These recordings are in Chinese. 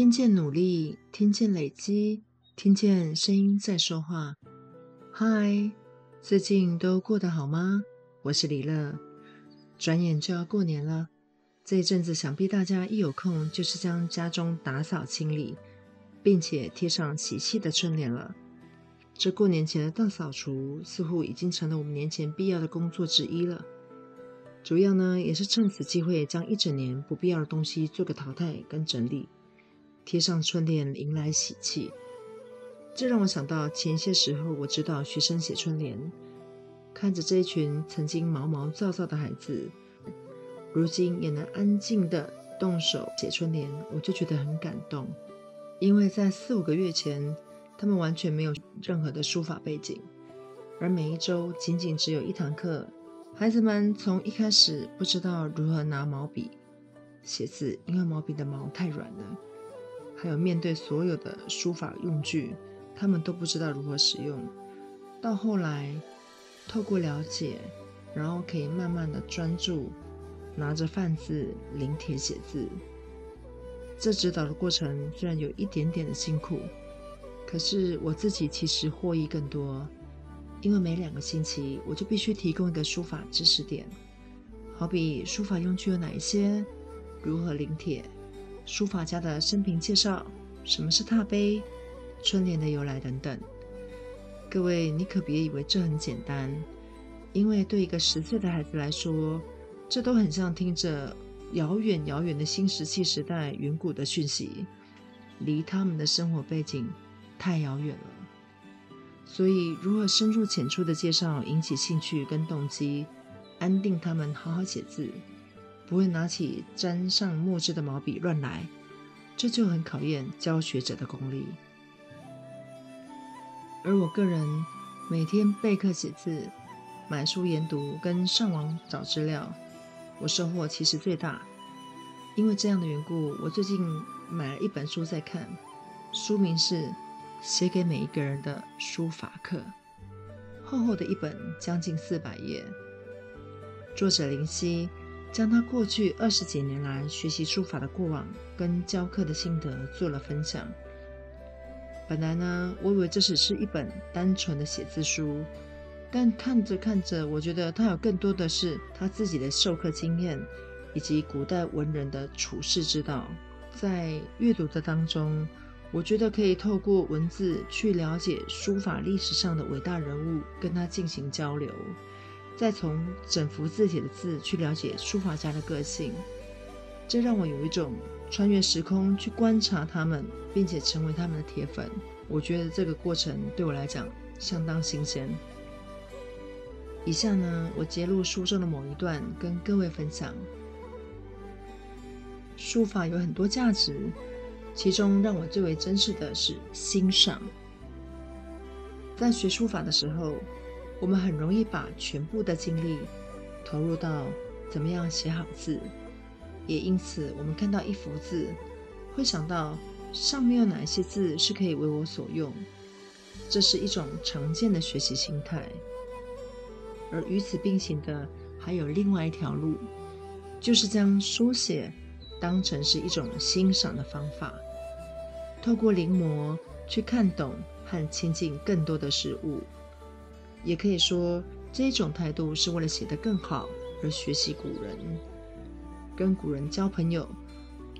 听见努力，听见累积，听见声音在说话。嗨，最近都过得好吗？我是李乐。转眼就要过年了，这一阵子想必大家一有空就是将家中打扫清理，并且贴上喜气的春联了。这过年前的大扫除似乎已经成了我们年前必要的工作之一了。主要呢，也是趁此机会将一整年不必要的东西做个淘汰跟整理，贴上春联，迎来喜气。这让我想到前些时候，我指导学生写春联，看着这一群曾经毛毛躁躁的孩子，如今也能安静的动手写春联，我就觉得很感动。因为在四五个月前，他们完全没有任何的书法背景，而每一周仅仅只有一堂课。孩子们从一开始不知道如何拿毛笔写字，因为毛笔的毛太软了；还有面对所有的书法用具，他们都不知道如何使用。到后来，透过了解，然后可以慢慢的专注，拿着范字临帖写字。这指导的过程虽然有一点点的辛苦，可是我自己其实获益更多。因为每两个星期，我就必须提供一个书法知识点，好比书法用具有哪一些，如何临帖，书法家的生平介绍，什么是拓碑，春联的由来等等。各位，你可别以为这很简单，因为对一个十岁的孩子来说，这都很像听着遥远遥远的新石器时代远古的讯息，离他们的生活背景太遥远了。所以，如何深入浅出的介绍，引起兴趣跟动机，安定他们好好写字，不会拿起沾上墨汁的毛笔乱来，这就很考验教学者的功力。而我个人每天备课写字、买书研读跟上网找资料，我收获其实最大。因为这样的缘故，我最近买了一本书在看，书名是。写给每一个人的书法课，厚厚的一本，将近四百页。作者林夕将他过去二十几年来学习书法的过往跟教课的心得做了分享。本来呢，我以为这只是一本单纯的写字书，但看着看着，我觉得他有更多的是他自己的授课经验，以及古代文人的处世之道。在阅读的当中，我觉得可以透过文字去了解书法历史上的伟大人物，跟他进行交流，再从整幅字体的字去了解书法家的个性，这让我有一种穿越时空去观察他们，并且成为他们的铁粉。我觉得这个过程对我来讲相当新鲜。以下呢，我揭露书中的某一段跟各位分享：书法有很多价值。其中让我最为珍视的是欣赏。在学书法的时候，我们很容易把全部的精力投入到怎么样写好字，也因此，我们看到一幅字，会想到上面有哪些字是可以为我所用。这是一种常见的学习心态。而与此并行的，还有另外一条路，就是将书写。当成是一种欣赏的方法，透过临摹去看懂和亲近更多的事物，也可以说这种态度是为了写得更好而学习古人，跟古人交朋友，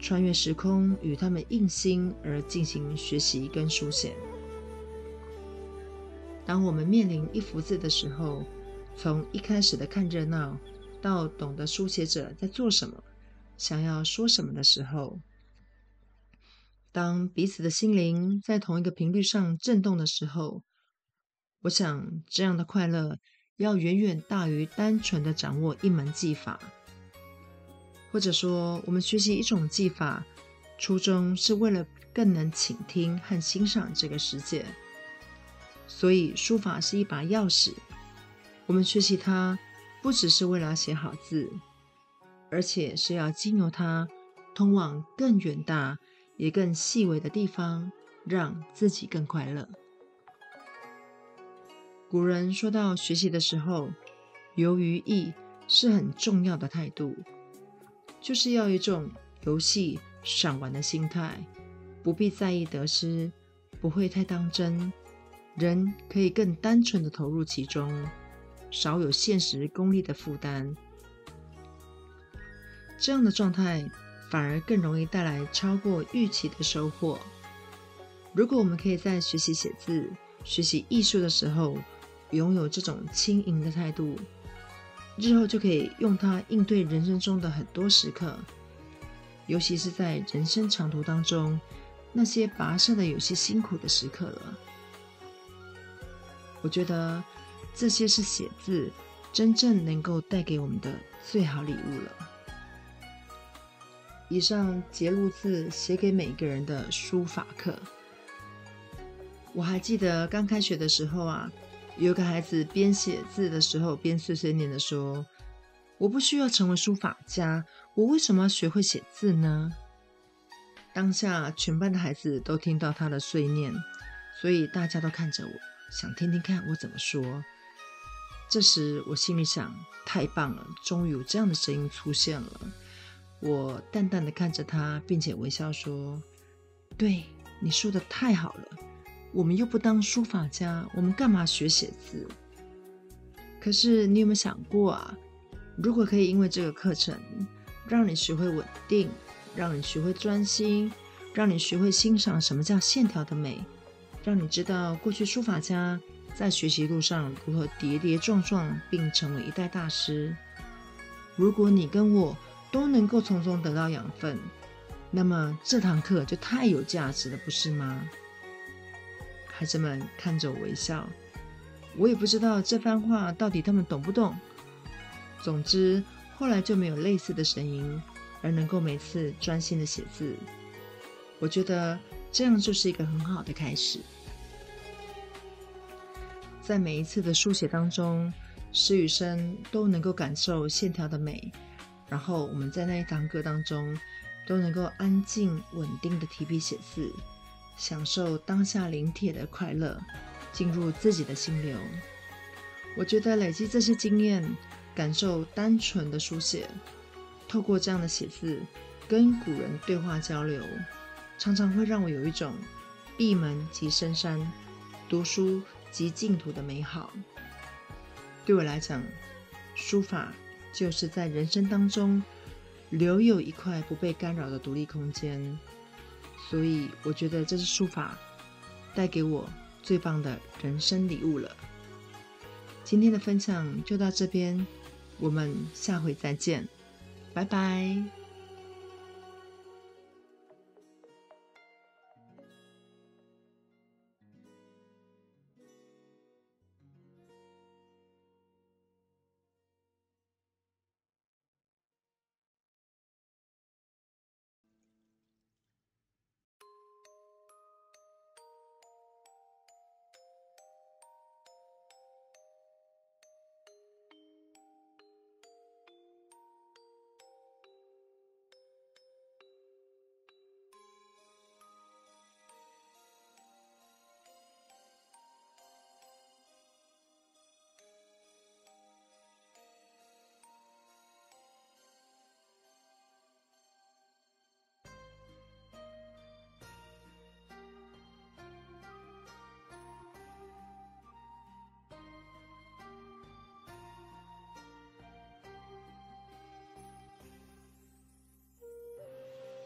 穿越时空与他们印心而进行学习跟书写。当我们面临一幅字的时候，从一开始的看热闹，到懂得书写者在做什么。想要说什么的时候，当彼此的心灵在同一个频率上震动的时候，我想这样的快乐要远远大于单纯的掌握一门技法，或者说，我们学习一种技法，初衷是为了更能倾听和欣赏这个世界。所以，书法是一把钥匙，我们学习它，不只是为了写好字。而且是要经由它，通往更远大也更细微的地方，让自己更快乐。古人说到学习的时候，游于艺是很重要的态度，就是要一种游戏赏玩的心态，不必在意得失，不会太当真，人可以更单纯的投入其中，少有现实功利的负担。这样的状态反而更容易带来超过预期的收获。如果我们可以在学习写字、学习艺术的时候，拥有这种轻盈的态度，日后就可以用它应对人生中的很多时刻，尤其是在人生长途当中，那些跋涉的有些辛苦的时刻了。我觉得这些是写字真正能够带给我们的最好礼物了。以上节录自写给每个人的书法课。我还记得刚开学的时候啊，有个孩子边写字的时候边碎碎念的说：“我不需要成为书法家，我为什么要学会写字呢？”当下全班的孩子都听到他的碎念，所以大家都看着我，想听听看我怎么说。这时我心里想：太棒了，终于有这样的声音出现了。我淡淡的看着他，并且微笑说：“对，你说的太好了。”我们又不当书法家，我们干嘛学写字？可是你有没有想过啊？如果可以因为这个课程，让你学会稳定，让你学会专心，让你学会欣赏什么叫线条的美，让你知道过去书法家在学习路上如何跌跌撞撞，并成为一代大师。如果你跟我都能够从中得到养分，那么这堂课就太有价值了，不是吗？孩子们看着我微笑，我也不知道这番话到底他们懂不懂。总之，后来就没有类似的声音，而能够每次专心的写字。我觉得这样就是一个很好的开始。在每一次的书写当中，师与生都能够感受线条的美，然后我们在那一堂课当中都能够安静稳定的提笔写字。享受当下临帖的快乐，进入自己的心流。我觉得累积这些经验，感受单纯的书写，透过这样的写字，跟古人对话交流，常常会让我有一种闭门即深山，读书即净土的美好。对我来讲，书法就是在人生当中留有一块不被干扰的独立空间。所以，我觉得这是书法带给我最棒的人生礼物了。今天的分享就到这边，我们下回再见，拜拜。